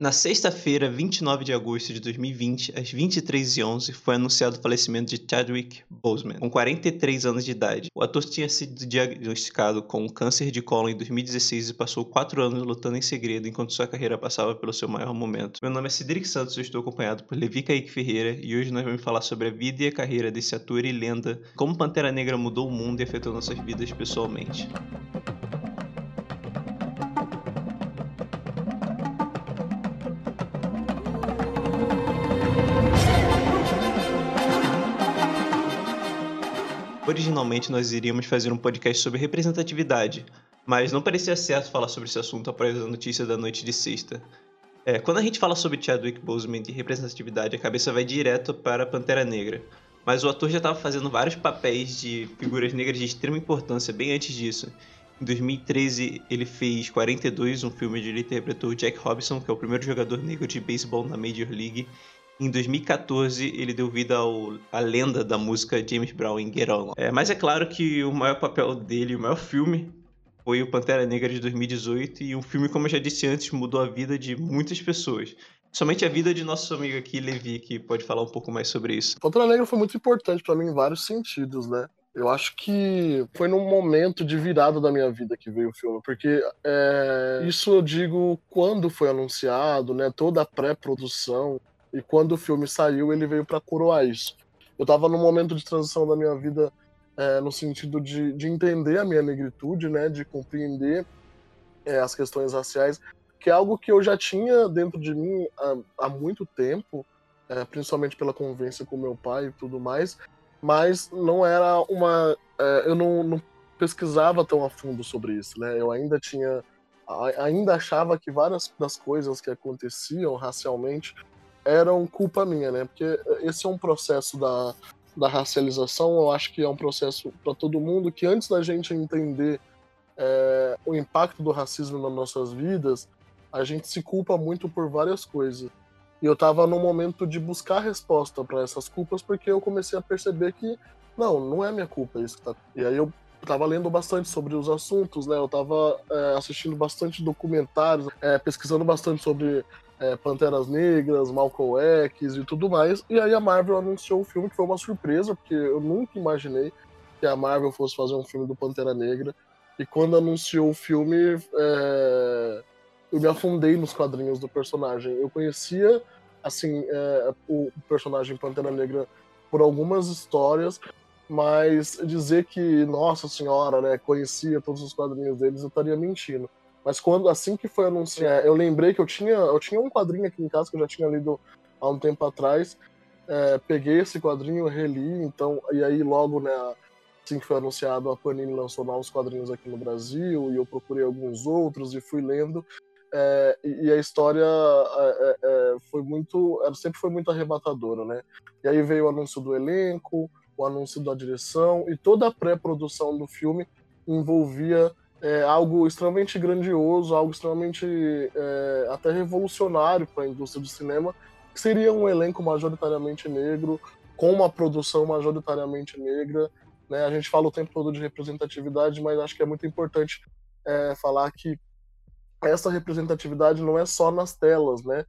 Na sexta-feira, 29 de agosto de 2020, às 23h11, foi anunciado o falecimento de Chadwick Boseman, com 43 anos de idade. O ator tinha sido diagnosticado com câncer de colo em 2016 e passou quatro anos lutando em segredo enquanto sua carreira passava pelo seu maior momento. Meu nome é Cedric Santos, eu estou acompanhado por Levi Kaique Ferreira e hoje nós vamos falar sobre a vida e a carreira desse ator e lenda, como Pantera Negra mudou o mundo e afetou nossas vidas pessoalmente. Originalmente nós iríamos fazer um podcast sobre representatividade, mas não parecia certo falar sobre esse assunto após a notícia da noite de sexta. É, quando a gente fala sobre Chadwick Boseman e representatividade, a cabeça vai direto para Pantera Negra. Mas o ator já estava fazendo vários papéis de figuras negras de extrema importância bem antes disso. Em 2013, ele fez 42, um filme onde ele interpretou Jack Robinson, que é o primeiro jogador negro de beisebol na Major League, em 2014, ele deu vida ao, à lenda da música James Brown em Get On. É, mas é claro que o maior papel dele, o maior filme, foi o Pantera Negra de 2018 e um filme, como eu já disse antes, mudou a vida de muitas pessoas. Somente a vida de nosso amigo aqui, Levi, que pode falar um pouco mais sobre isso. Pantera Negra foi muito importante para mim em vários sentidos, né? Eu acho que foi num momento de virada da minha vida que veio o filme, porque é, isso eu digo quando foi anunciado, né? Toda a pré-produção, e quando o filme saiu, ele veio para coroar isso. Eu tava num momento de transição da minha vida é, no sentido de, de entender a minha negritude, né, de compreender é, as questões raciais, que é algo que eu já tinha dentro de mim há, há muito tempo, é, principalmente pela convivência com meu pai e tudo mais, mas não era uma. É, eu não, não, pesquisava tão a fundo sobre isso, né? Eu ainda tinha. Ainda achava que várias das coisas que aconteciam racialmente eram culpa minha, né? Porque esse é um processo da, da racialização, eu acho que é um processo para todo mundo que antes da gente entender é, o impacto do racismo nas nossas vidas, a gente se culpa muito por várias coisas. E eu estava no momento de buscar resposta para essas culpas porque eu comecei a perceber que não, não é minha culpa isso tá. E aí eu estava lendo bastante sobre os assuntos, né? Eu estava é, assistindo bastante documentários, é, pesquisando bastante sobre é, Panteras Negras, Malcolm X e tudo mais. E aí a Marvel anunciou o filme, que foi uma surpresa, porque eu nunca imaginei que a Marvel fosse fazer um filme do Pantera Negra. E quando anunciou o filme, é... eu me afundei nos quadrinhos do personagem. Eu conhecia, assim, é, o personagem Pantera Negra por algumas histórias, mas dizer que, nossa senhora, né, conhecia todos os quadrinhos deles, eu estaria mentindo. Mas quando assim que foi anunciado, eu lembrei que eu tinha, eu tinha um quadrinho aqui em casa que eu já tinha lido há um tempo atrás. É, peguei esse quadrinho, reli, então, e aí logo, né, assim que foi anunciado, a Panini lançou novos quadrinhos aqui no Brasil, e eu procurei alguns outros e fui lendo. É, e, a história é, é, é foi muito, sempre foi muito arrebatadora, né? E aí veio o anúncio do elenco, o anúncio da direção, e toda a pré-produção do filme envolvia é, algo extremamente grandioso, algo extremamente é, até revolucionário para a indústria do cinema, que seria um elenco majoritariamente negro, com uma produção majoritariamente negra. Né? A gente fala o tempo todo de representatividade, mas acho que é muito importante é, falar que essa representatividade não é só nas telas, né?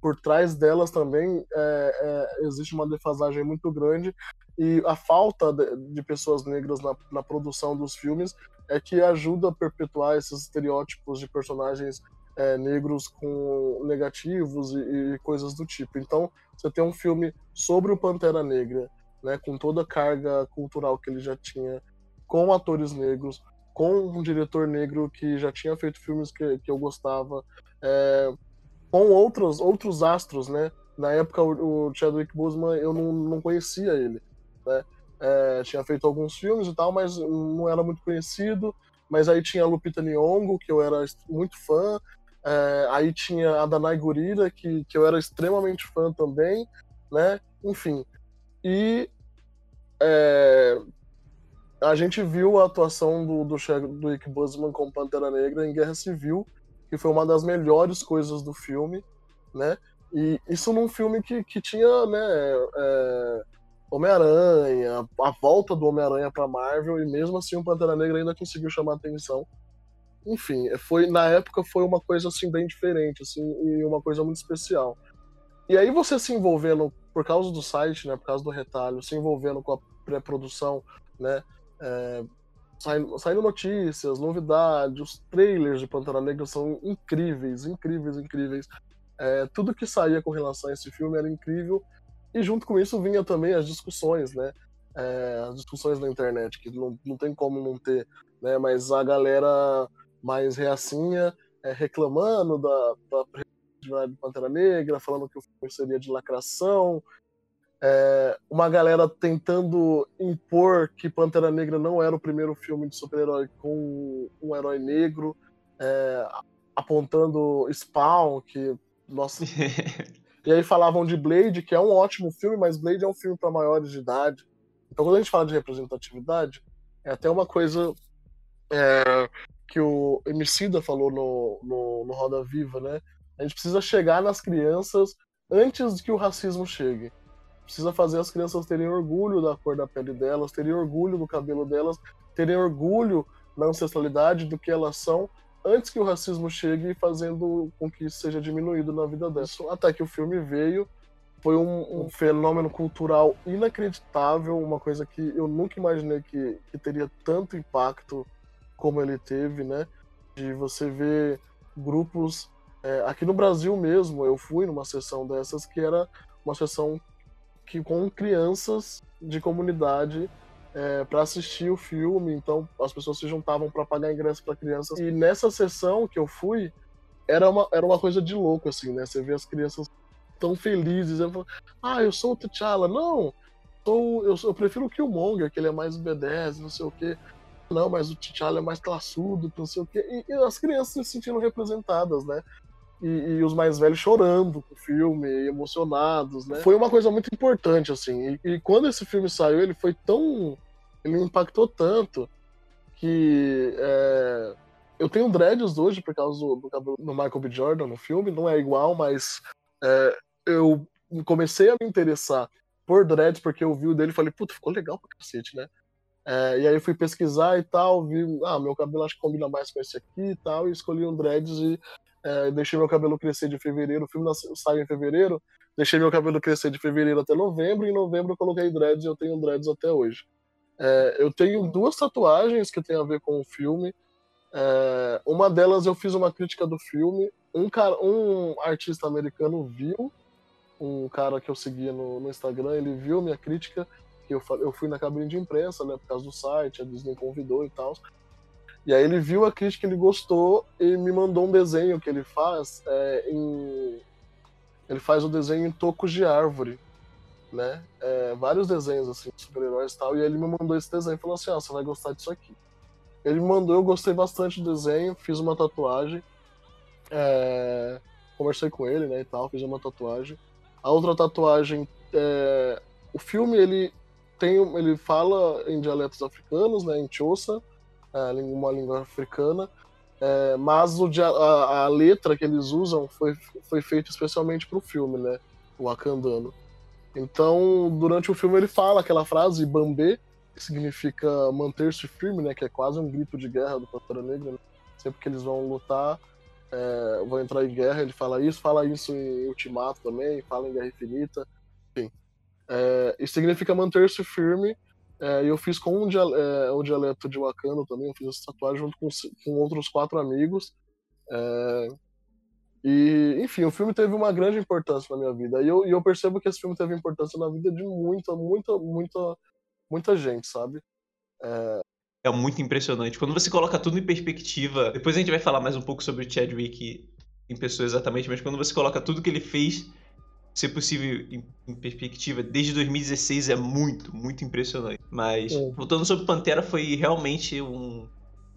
Por trás delas também é, é, existe uma defasagem muito grande e a falta de, pessoas negras na, na, produção dos filmes é que ajuda a perpetuar esses estereótipos de personagens é, negros com negativos e, e, coisas do tipo. Então, você tem um filme sobre o Pantera Negra, né, com toda a carga cultural que ele já tinha, com atores negros, com um diretor negro que já tinha feito filmes que, que eu gostava, é, com outros, outros astros, né? Na época, o, Chadwick Boseman, eu não, não conhecia ele, né? É, tinha feito alguns filmes e tal, mas não era muito conhecido. Mas aí tinha a Lupita Nyong'o, que eu era muito fã. É, aí tinha a Danai Gurira, que, que eu era extremamente fã também, né? Enfim. E é, a gente viu a atuação do, do, do Rick Busman Pantera Negra em Guerra Civil, que foi uma das melhores coisas do filme, né? E isso num filme que, que tinha, né, é, Homem-Aranha, a volta do Homem-Aranha pra Marvel, e mesmo assim o Pantera Negra ainda conseguiu chamar atenção. enfim, foi na época foi uma coisa assim bem diferente, assim, e uma coisa muito especial. E aí você se envolvendo por causa do site, né, por causa do retalho, se envolvendo com a pré-produção, né, é, saindo, saindo, notícias, novidades, os trailers de Pantera Negra são incríveis, incríveis, incríveis. É, tudo que saía com relação a esse filme era incrível e junto com isso vinha também as discussões, né, é, as discussões na internet que não, não tem como não ter, né, mas a galera mais reacinha é, reclamando da, da de Pantera Negra, falando que o filme seria de lacração, é, uma galera tentando impor que Pantera Negra não era o primeiro filme de super-herói com um herói negro, é, apontando Spawn, que nossa. e aí falavam de Blade, que é um ótimo filme, mas Blade é um filme para maiores de idade. Então quando a gente fala de representatividade, é até uma coisa é, que o Emicida falou no, no, no Roda Viva, né? A gente precisa chegar nas crianças antes que o racismo chegue. Precisa fazer as crianças terem orgulho da cor da pele delas, terem orgulho do cabelo delas, terem orgulho na ancestralidade do que elas são, antes que o racismo chegue, fazendo com que isso seja diminuído na vida delas. Até que o filme veio, foi um, um fenômeno cultural inacreditável, uma coisa que eu nunca imaginei que, que teria tanto impacto como ele teve, né? De você ver grupos. É, aqui no Brasil mesmo, eu fui numa sessão dessas que era uma sessão que com crianças de comunidade é, para assistir o filme. Então as pessoas se juntavam para pagar ingresso para crianças. E nessa sessão que eu fui, era uma, era uma coisa de louco, assim, né? Você vê as crianças tão felizes. Eu falo, ah, eu sou o T'Challa. Não, sou, eu, eu prefiro o Killmonger, que ele é mais B10, não sei o quê não, mas o T'Challa é mais classudo, não sei o quê. E, e as crianças se sentindo representadas, né? E, e, os mais velhos chorando com o filme, emocionados, né? Foi uma coisa muito importante, assim. E, e, quando esse filme saiu, ele foi tão. Ele me impactou tanto que. É... Eu tenho dreads hoje por causa do, do cabelo do Michael B. Jordan no filme, não é igual, mas é, eu comecei a me interessar por dreads porque eu vi o dele e falei, puta, ficou legal pra cacete, né? É, e aí eu fui pesquisar e tal, vi, ah, meu cabelo acho que combina mais com esse aqui e tal, e escolhi um dreads e é, deixei meu cabelo crescer de fevereiro, o filme saiu em fevereiro, deixei meu cabelo crescer de fevereiro até novembro, e em novembro eu coloquei dreads e eu tenho dreads até hoje. É, eu tenho duas tatuagens que tem a ver com o filme. É, uma delas eu fiz uma crítica do filme. Um, cara, um artista americano viu, um cara que eu seguia no, no Instagram, ele viu minha crítica que eu, eu fui na cabine de imprensa, né, por causa do site, a Disney convidou e tal. E aí ele viu a crítica, ele gostou e me mandou um desenho que ele faz é, em... Ele faz o desenho em tocos de árvore, né? É, vários desenhos, assim, de super-heróis e tal. E ele me mandou esse desenho e falou assim, ah, você vai gostar disso aqui. Ele me mandou, eu gostei bastante do desenho, fiz uma tatuagem. É... Conversei com ele, né, e tal, fiz uma tatuagem. A outra tatuagem, é... o filme, ele tem, ele fala em dialetos africanos, né, em Xhosa, uma língua africana, é, mas o, a, a, letra que eles usam foi, foi feita especialmente para o filme, né, o Akandano. Então, durante o filme ele fala aquela frase Bambê, que significa manter-se firme, né, que é quase um grito de guerra do Pantera Negra. Né? Sempre que eles vão lutar, é, vão entrar em guerra, ele fala isso, fala isso em Ultimato também, fala em Guerra Infinita. É, e significa manter-se firme. É, eu fiz com um dialeto, é, o dialeto de Wakanda também, eu fiz essa tatuagem junto com, com outros quatro amigos. É, e, enfim, o filme teve uma grande importância na minha vida. E eu, e eu percebo que esse filme teve importância na vida de muita, muita, muita, muita gente, sabe? É, é muito impressionante. Quando você coloca tudo em perspectiva, depois a gente vai falar mais um pouco sobre o Chadwick em pessoa exatamente, mas quando você coloca tudo que ele fez ser possível em, em, perspectiva desde 2016 é muito, muito impressionante. Mas, é. voltando sobre Pantera, foi realmente um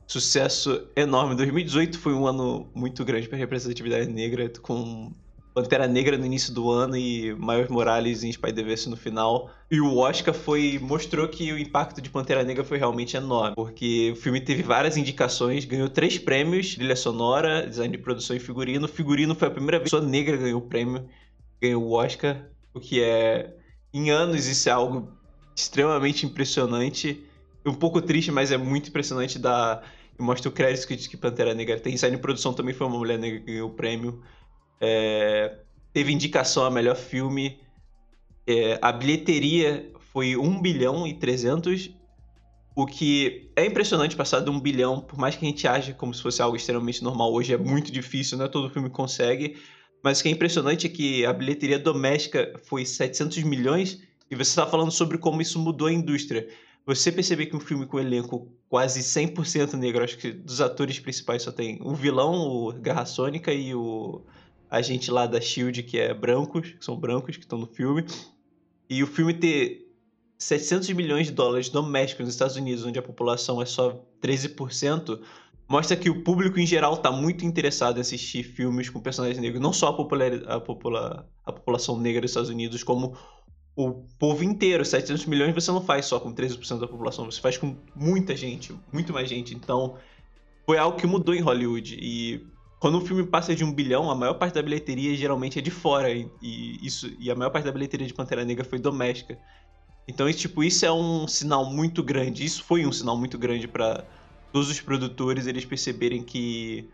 sucesso enorme. 2018 foi um ano muito grande para representatividade negra, com Pantera Negra no início do ano e Miles Morales em Spider-Verse no final. E o Oscar foi mostrou que o impacto de Pantera Negra foi realmente enorme, porque o filme teve várias indicações, ganhou três prêmios, trilha sonora, design de produção e figurino. Figurino foi a primeira vez que a pessoa negra ganhou o prêmio ganhou o Oscar, o que é, em anos, isso é algo extremamente impressionante. Um pouco triste, mas é muito impressionante da mostra o crédito que, que Pantera Negra tem. Saindo em produção também foi uma mulher negra que ganhou o prêmio. É, teve indicação a melhor filme. É, a bilheteria foi 1 bilhão e 300, o que é impressionante passar de 1 bilhão, por mais que a gente ache como se fosse algo extremamente normal hoje, é muito difícil, não é todo filme consegue. Mas o que é impressionante é que a bilheteria doméstica foi 700 milhões e você está falando sobre como isso mudou a indústria. Você perceber que um filme com elenco quase 100% negro, acho que dos atores principais só tem o vilão, o Garra Sônica e o agente lá da SHIELD, que é brancos, que são brancos que estão no filme. E o filme ter 700 milhões de dólares domésticos nos Estados Unidos, onde a população é só 13%, mostra que o público em geral está muito interessado em assistir filmes com personagens negros. Não só a, popular, a, popula, a população negra dos Estados Unidos, como o povo inteiro, 700 milhões, você não faz só com 13% da população, você faz com muita gente, muito mais gente. Então, foi algo que mudou em Hollywood. E quando um filme passa de um bilhão, a maior parte da bilheteria geralmente é de fora. E, e isso, e a maior parte da bilheteria de Pantera Negra foi doméstica. Então, isso, tipo, isso é um sinal muito grande. Isso foi um sinal muito grande para todos os produtores eles perceberem que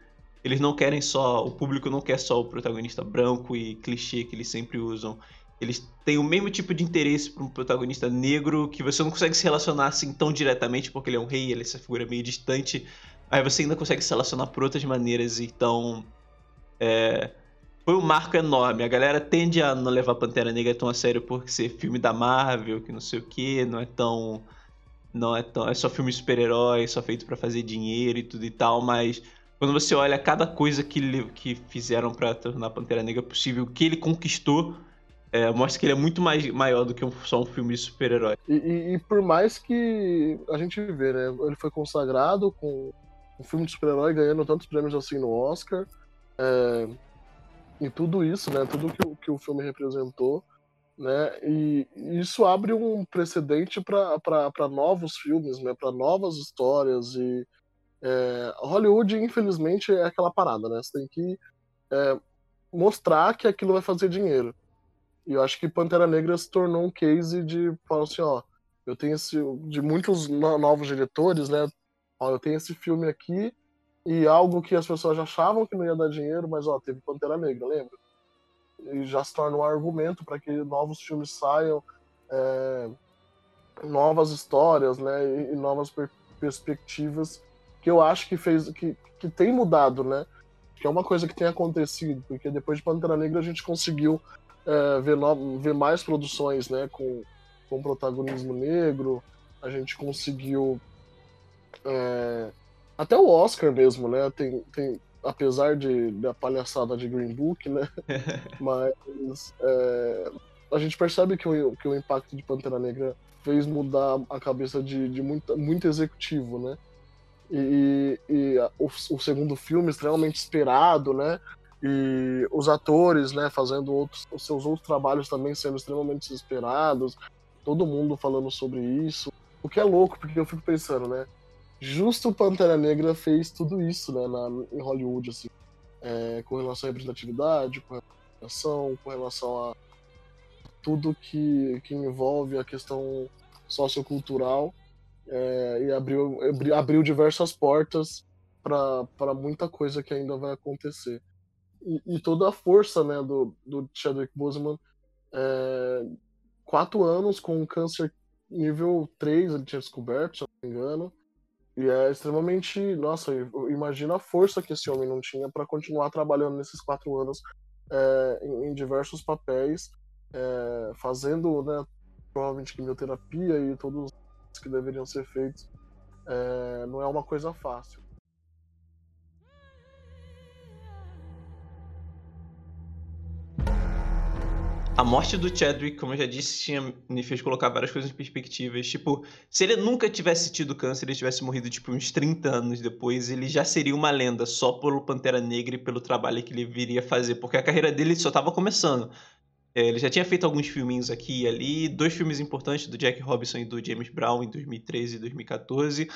eles não querem só. O público não quer só o protagonista branco e clichê que eles sempre usam. Eles têm o mesmo tipo de interesse para um protagonista negro que você não consegue se relacionar assim tão diretamente porque ele é um rei, ele é essa figura meio distante. Aí você ainda consegue se relacionar por outras maneiras. Então, é, foi um marco enorme. A galera tende a não levar Pantera Negra tão a sério por ser filme da Marvel, que não sei o que, não é tão. Não é tão. É só filme super-herói, só feito para fazer dinheiro e tudo e tal, mas quando você olha cada coisa que, que fizeram para tornar Pantera Negra possível, o que ele conquistou é, mostra que ele é muito mais maior do que um, só um filme de super-herói. E, e, e, por mais que a gente vê, né? Ele foi consagrado com um filme de super-herói ganhando tantos prêmios assim no Oscar. É, e tudo isso, né? Tudo que, que o filme representou. Né? E isso abre um precedente para novos filmes, né? Para novas histórias e é, Hollywood, infelizmente, é aquela parada, né? Você tem que é, mostrar que aquilo vai fazer dinheiro. E eu acho que Pantera Negra se tornou um case de falar assim, ó, eu tenho esse de muitos novos diretores, né? Ó, eu tenho esse filme aqui e algo que as pessoas achavam que não ia dar dinheiro, mas ó, teve Pantera Negra, lembra? E já se torna um argumento para que novos filmes saiam, é, novas histórias, né? E, e novas per perspectivas que eu acho que fez que, que tem mudado, né? Que é uma coisa que tem acontecido, porque depois de Pantera Negra a gente conseguiu é, ver, ver mais produções né, com, com protagonismo negro, a gente conseguiu. É, até o Oscar mesmo, né? Tem, tem, apesar de, da palhaçada de Green Book, né? Mas é, a gente percebe que o, que o impacto de Pantera Negra fez mudar a cabeça de, de muita, muito executivo, né? E, e a, o, o, segundo filme extremamente esperado, né? e os atores, né, fazendo outros, os seus outros trabalhos também sendo extremamente esperados, todo mundo falando sobre isso. O que é louco, porque eu fico pensando, né, justo Pantera Negra fez tudo isso, né, na, em Hollywood, assim, é, com relação à representatividade, com relação, com relação a tudo que, que envolve a questão sociocultural é, e abriu, abriu diversas portas para muita coisa que ainda vai acontecer e, e, toda a força né, do, do Chadwick Boseman. É, quatro anos com câncer nível 3, ele tinha descoberto, se não me engano. E é extremamente. Nossa, imagina a força que esse homem não tinha para continuar trabalhando nesses quatro anos é, em, em, diversos papéis, é, fazendo né, provavelmente quimioterapia e todos os que deveriam ser feitos. É, não é uma coisa fácil. A morte do Chadwick, como eu já disse, tinha, me fez colocar várias coisas em perspectivas. Tipo, se ele nunca tivesse tido câncer, ele tivesse morrido, tipo, uns 30 anos depois, ele já seria uma lenda só pelo Pantera Negra e pelo trabalho que ele viria fazer. Porque a carreira dele só estava começando. É, ele já tinha feito alguns filminhos aqui e ali, dois filmes importantes do Jack Robinson e do James Brown em 2013 e 2014,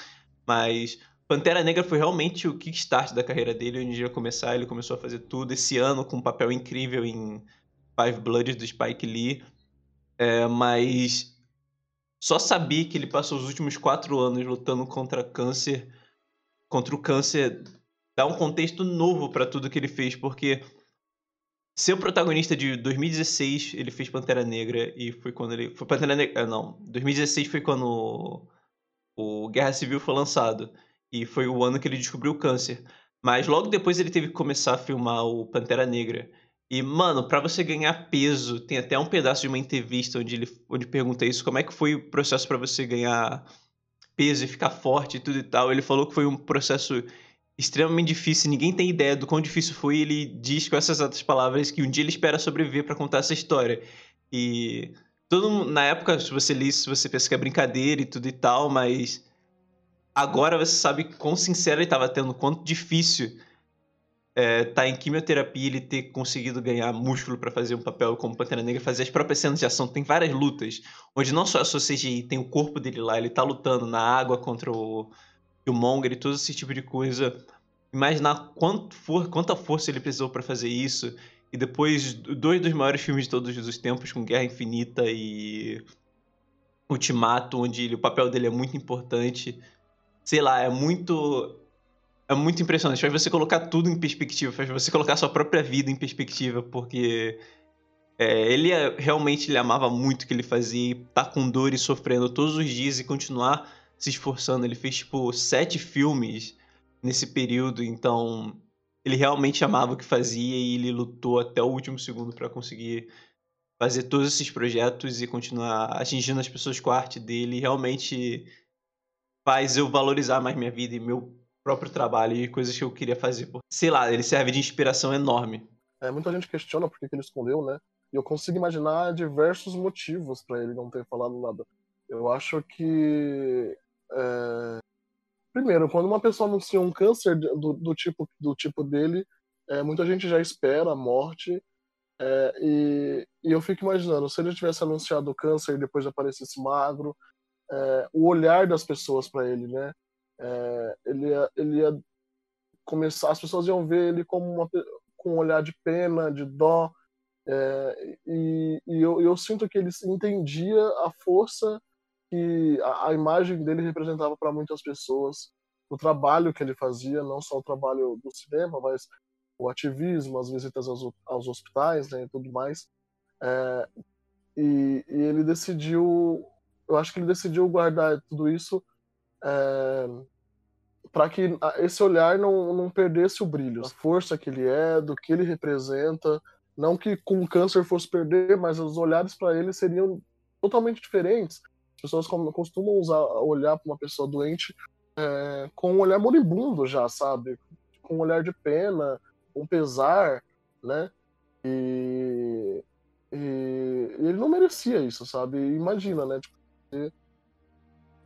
mas Pantera Negra foi realmente o kickstart da carreira dele, onde ele ia começar, ele começou a fazer tudo esse ano com um papel incrível em Five Bloods do Spike Lee, é, mas só sabia que ele passou os últimos quatro anos lutando contra câncer contra o câncer dá um contexto novo para tudo que ele fez, porque ser o protagonista de 2016, ele fez Pantera Negra e foi quando ele foi Pantera Negra, ah, não, 2016 foi quando o, o Guerra Civil foi lançado e foi o ano que ele descobriu o câncer. Mas logo depois ele teve que começar a filmar o Pantera Negra. E, mano, para você ganhar peso, tem até um pedaço de uma entrevista onde ele onde pergunta isso, como é que foi o processo para você ganhar peso e ficar forte e tudo e tal. Ele falou que foi um processo extremamente difícil, ninguém tem ideia do quão difícil foi. Ele diz com essas outras palavras que um dia ele espera sobreviver para contar essa história. E todo mundo, na época, se você lê isso, você pensa que é brincadeira e tudo e tal, mas agora você sabe quão sincero ele estava tendo, quanto difícil é, tá em quimioterapia ele ter conseguido ganhar músculo para fazer um papel como Pantera Negra, fazer as próprias cenas de ação. Tem várias lutas, onde não só a sua CGI, tem o corpo dele lá, ele tá lutando na água contra o Killmonger e todo esse tipo de coisa. Imaginar quanto for, quanta força ele precisou para fazer isso. E depois, dois dos maiores filmes de todos os tempos, com Guerra Infinita e Ultimato, onde ele, o papel dele é muito importante. Sei lá, é muito. É muito impressionante. Faz você colocar tudo em perspectiva, faz você colocar sua própria vida em perspectiva, porque é, ele é, realmente ele amava muito o que ele fazia, e tá com dor e sofrendo todos os dias e continuar se esforçando. Ele fez, tipo, sete filmes nesse período, então ele realmente amava o que fazia e ele lutou até o último segundo para conseguir fazer todos esses projetos e continuar atingindo as pessoas com a arte dele. Realmente faz eu valorizar mais minha vida e meu próprio trabalho e coisas que eu queria fazer. Sei lá, ele serve de inspiração enorme. É, muita gente questiona por que ele escondeu, né? E eu consigo imaginar diversos motivos para ele não ter falado nada. Eu acho que é... Primeiro, quando uma pessoa anuncia um câncer do, do tipo, do tipo dele, é, muita gente já espera a morte. É, e, e, eu fico imaginando, se ele tivesse anunciado o câncer e depois aparecesse magro, é, o olhar das pessoas para ele, né? É, ele, ia, ele ia começar, as pessoas iam ver ele como uma, com um olhar de pena, de dó. É, e, e eu, eu sinto que ele entendia a força que a, a imagem dele representava para muitas pessoas o trabalho que ele fazia, não só o trabalho do cinema, mas o ativismo, as visitas aos, aos hospitais né, e tudo mais. É, e, e, ele decidiu, eu acho que ele decidiu guardar tudo isso é, para que esse olhar não, não perdesse o brilho, a força que ele é, do que ele representa. Não que com o câncer fosse perder, mas os olhares para ele seriam totalmente diferentes pessoas costumam usar, olhar para uma pessoa doente é, com um olhar moribundo já, sabe? Com um olhar de pena, um pesar, né? E, e, e ele não merecia isso, sabe? Imagina, né? Tipo, você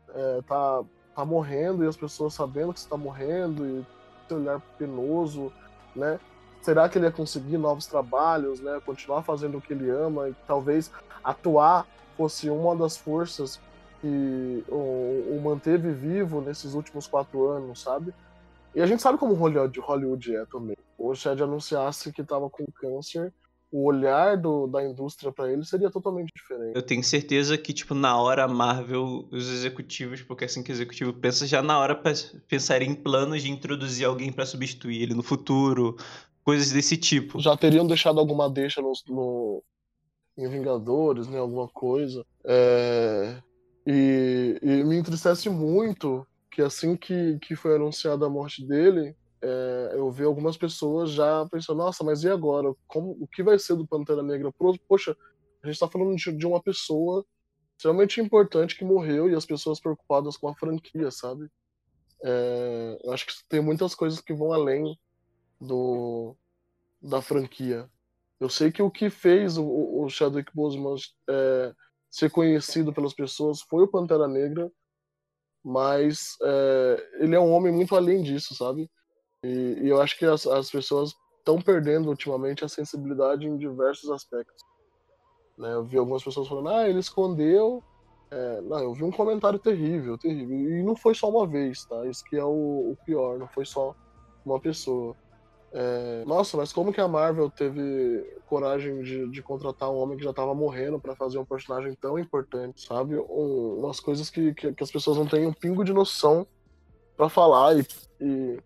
é, tá, tá morrendo e as pessoas sabendo que você tá morrendo e esse olhar penoso, né? Será que ele ia conseguir novos trabalhos, né? Continuar fazendo o que ele ama e talvez atuar fosse uma das forças que o, o, manteve vivo nesses últimos quatro anos, sabe? E a gente sabe como Hollywood, Hollywood é também. O Chad anunciasse que estava com câncer, o olhar do, da indústria para ele seria totalmente diferente. Eu tenho certeza que, tipo, na hora a Marvel, os executivos, porque é assim que o executivo pensa, já na hora pensaria em planos de introduzir alguém para substituir ele no futuro, coisas desse tipo. Já teriam deixado alguma deixa no, no em Vingadores, né? Alguma coisa. É... E, e, me entristece muito que assim que, que foi anunciada a morte dele, é, eu vi algumas pessoas já pensando, nossa, mas e agora? Como, o que vai ser do Pantera Negra? Poxa, a gente está falando de, de, uma pessoa extremamente importante que morreu e as pessoas preocupadas com a franquia, sabe? É, eu acho que tem muitas coisas que vão além do da franquia. Eu sei que o que fez o, o Chadwick Boseman é, ser conhecido pelas pessoas foi o Pantera Negra, mas é, ele é um homem muito além disso, sabe? E, e eu acho que as, as pessoas estão perdendo ultimamente a sensibilidade em diversos aspectos. Né? Eu vi algumas pessoas falando, ah, ele escondeu. É, não, eu vi um comentário terrível, terrível. E não foi só uma vez, tá? Isso que é o, o pior, não foi só uma pessoa. É, nossa, mas como que a Marvel teve coragem de, de contratar um homem que já tava morrendo para fazer um personagem tão importante, sabe? Um, umas coisas que, que, que, as pessoas não têm um pingo de noção para falar e, e,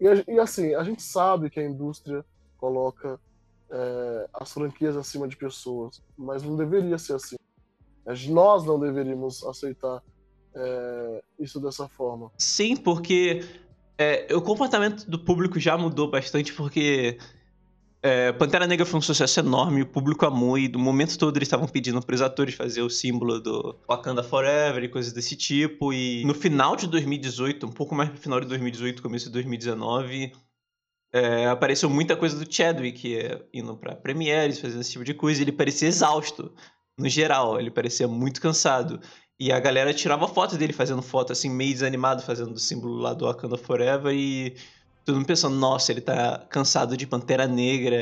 e, assim, a gente sabe que a indústria coloca é, as franquias acima de pessoas, mas não deveria ser assim. Nós não deveríamos aceitar é, isso dessa forma. Sim, porque é, o comportamento do público já mudou bastante, porque é, Pantera Negra foi um sucesso enorme, o público amou e do momento todo eles estavam pedindo para os atores fazer o símbolo do Wakanda Forever e coisas desse tipo. E no final de 2018, um pouco mais no final de 2018, começo de 2019, é, apareceu muita coisa do Chadwick é, indo para premieres, fazendo esse tipo de coisa. E ele parecia exausto, no geral, ele parecia muito cansado. E a galera tirava foto dele fazendo foto, assim, meio desanimado, fazendo o símbolo lá do Wakanda Forever. E todo mundo pensando, nossa, ele tá cansado de Pantera Negra,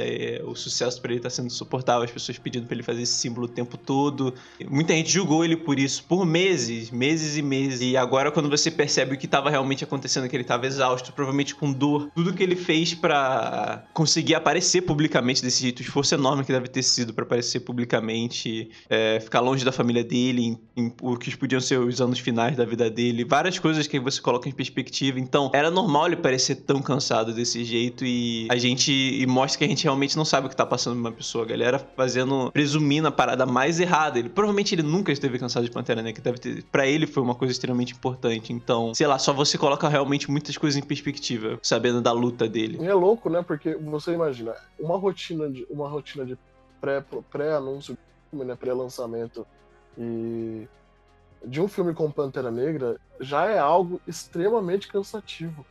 o sucesso para ele tá sendo insuportável, as pessoas pedindo para ele fazer esse símbolo o tempo todo. Muita gente julgou ele por isso, por meses, meses e meses. E agora, quando você percebe o que tava realmente acontecendo, que ele tava exausto, provavelmente com dor, tudo que ele fez para conseguir aparecer publicamente desse jeito, o esforço enorme que deve ter sido para aparecer publicamente, é, ficar longe da família dele, em, em, o que podiam ser os anos finais da vida dele, várias coisas que você coloca em perspectiva. Então, era normal ele parecer tão cansado cansado desse jeito e a gente e mostra que a gente realmente não sabe o que tá passando uma pessoa. A galera fazendo, presumindo a parada mais errada. Ele provavelmente ele nunca esteve cansado de Pantera Negra, deve ter, para ele foi uma coisa extremamente importante. Então, sei lá, só você coloca realmente muitas coisas em perspectiva, sabendo da luta dele. E é louco, né? Porque você imagina, uma rotina de uma rotina de pré pré-anúncio, né, pré-lançamento e de um filme com Pantera Negra já é algo extremamente cansativo.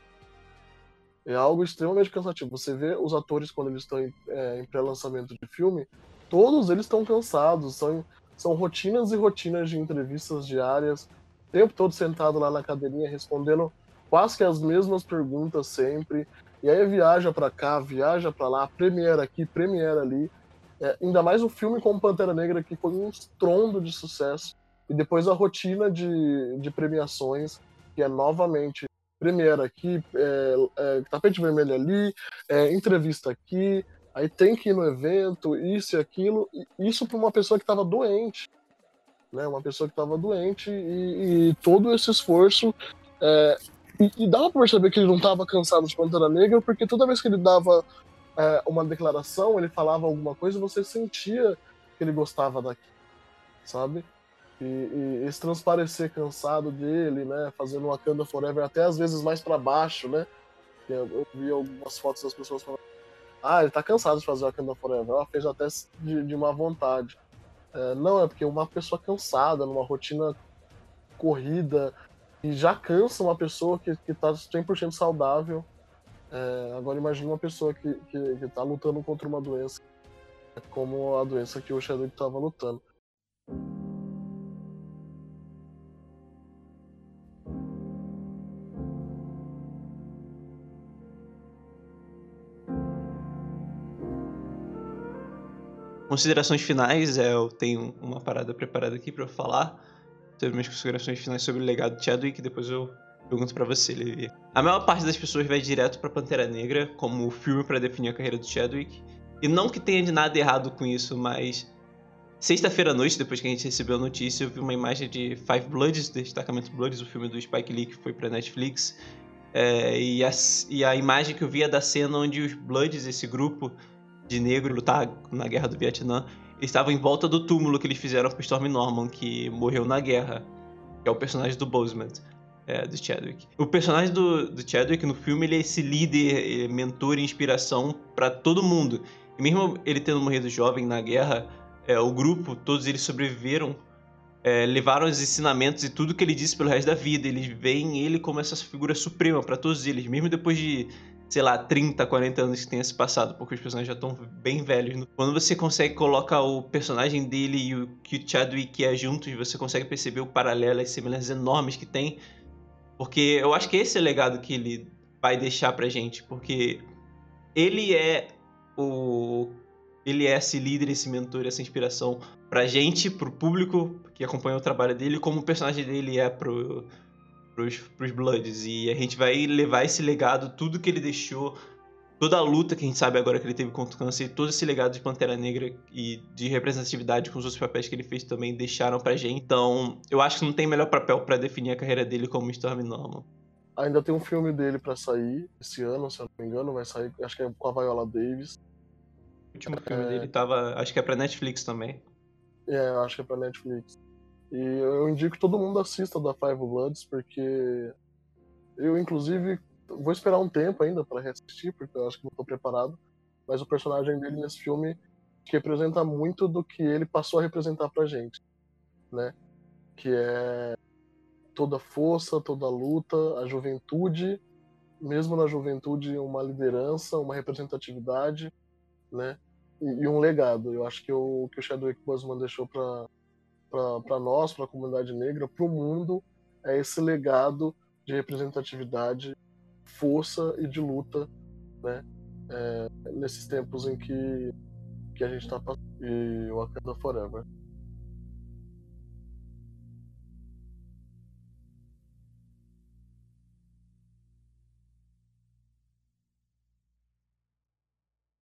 É algo extremamente cansativo. Você vê os atores quando eles estão em, é, em pré-lançamento de filme, todos eles estão cansados, são, são rotinas e rotinas de entrevistas diárias, o tempo todo sentado lá na cadeirinha respondendo quase que as mesmas perguntas sempre. E aí viaja para cá, viaja para lá, premiere aqui, premiere ali. É, ainda mais o filme como Pantera Negra, que foi um estrondo de sucesso. E depois a rotina de, de premiações, que é novamente Premiere aqui, é, é, tapete vermelho ali, é, entrevista aqui, aí tem que ir no evento, isso e aquilo, isso para uma pessoa que estava doente, né? Uma pessoa que estava doente e, e, todo esse esforço. É, e, e dava para perceber que ele não estava cansado de Pantera Negra, porque toda vez que ele dava é, uma declaração, ele falava alguma coisa, você sentia que ele gostava daquilo, sabe? E, e, esse transparecer cansado dele, né? Fazendo Wakanda Forever até às vezes mais para baixo, né? Eu, eu, vi algumas fotos das pessoas falando: Ah, ele tá cansado de fazer Wakanda Forever. Ela fez até de, de má vontade. É, não, é porque uma pessoa cansada, numa rotina corrida, e já cansa uma pessoa que, que tá 100% saudável. É, agora imagine uma pessoa que, que, que tá lutando contra uma doença, como a doença que o Chadwick estava lutando. Considerações finais, é, eu tenho uma parada preparada aqui para falar sobre minhas considerações finais sobre o legado de Chadwick, depois eu pergunto para você, Levi. A maior parte das pessoas vai direto para Pantera Negra como filme para definir a carreira do Chadwick. E não que tenha de nada errado com isso, mas sexta-feira à noite, depois que a gente recebeu a notícia, eu vi uma imagem de Five Bloods, Destacamento Bloods, o filme do Spike Lee que foi para Netflix. É, e, a, e a imagem que eu vi é da cena onde os Bloods, esse grupo, de negro lutar na guerra do Vietnã, estavam em volta do túmulo que eles fizeram pro Storm Norman, que morreu na guerra, que é o personagem do Boseman, é, do Chadwick. O personagem do, do Chadwick no filme, ele é esse líder, mentor e inspiração para todo mundo. E mesmo ele tendo morrido jovem na guerra, é, o grupo, todos eles sobreviveram, é, levaram os ensinamentos e tudo que ele disse pelo resto da vida. Eles veem ele como essa figura suprema para todos eles, mesmo depois de sei lá, 30, 40 anos que tenha se passado, porque os personagens já estão bem velhos. Quando você consegue colocar o personagem dele e o que o Chadwick é juntos, você consegue perceber o paralelo, as semelhanças enormes que tem. Porque eu acho que esse é o legado que ele vai deixar pra gente, porque ele é o ele é esse líder, esse mentor, essa inspiração pra gente, pro público que acompanha o trabalho dele, como o personagem dele é pro pros, pros Bloods. E a gente vai levar esse legado, tudo que ele deixou, toda a luta que a gente sabe agora que ele teve contra o câncer, todo esse legado de Pantera Negra e de representatividade com os outros papéis que ele fez também deixaram pra gente. Então, eu acho que não tem melhor papel para definir a carreira dele como Storm Norman. Ainda tem um filme dele para sair esse ano, se eu não me engano, vai sair, acho que é com a Viola Davis. O último filme é... dele tava, acho que é pra Netflix também. É, acho que é pra Netflix. E eu indico que todo mundo assista da Five Bloods, porque eu, inclusive, vou esperar um tempo ainda para reassistir, porque eu acho que não tô preparado. Mas o personagem dele nesse filme representa muito do que ele passou a representar pra gente, né? Que é toda força, toda luta, a juventude, mesmo na juventude, uma liderança, uma representatividade, né? E, e um legado. Eu acho que o que o Chadwick Boseman deixou para nós, para a comunidade negra, para o mundo, é esse legado de representatividade, força e de luta, né? É, nesses tempos em que, que a gente está passando. E Wakanda Forever.